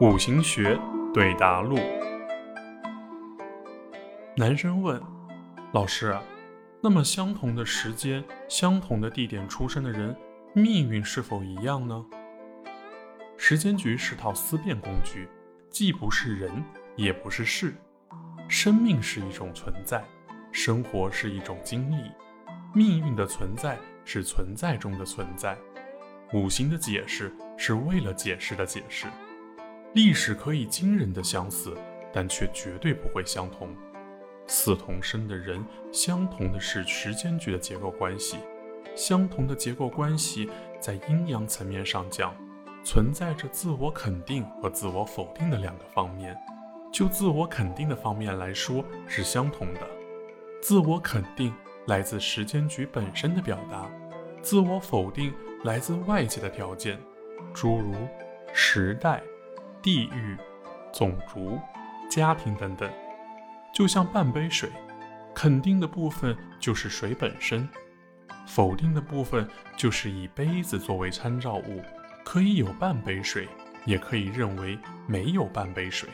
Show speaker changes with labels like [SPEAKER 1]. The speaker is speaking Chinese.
[SPEAKER 1] 五行学对答录。男生问老师：“那么相同的时间、相同的地点出生的人，命运是否一样呢？”时间局是套思辨工具，既不是人，也不是事。生命是一种存在，生活是一种经历，命运的存在是存在中的存在。五行的解释是为了解释的解释。历史可以惊人的相似，但却绝对不会相同。似同生的人，相同的是时间局的结构关系。相同的结构关系，在阴阳层面上讲，存在着自我肯定和自我否定的两个方面。就自我肯定的方面来说，是相同的。自我肯定来自时间局本身的表达，自我否定来自外界的条件，诸如时代。地域、种族、家庭等等，就像半杯水，肯定的部分就是水本身，否定的部分就是以杯子作为参照物，可以有半杯水，也可以认为没有半杯水。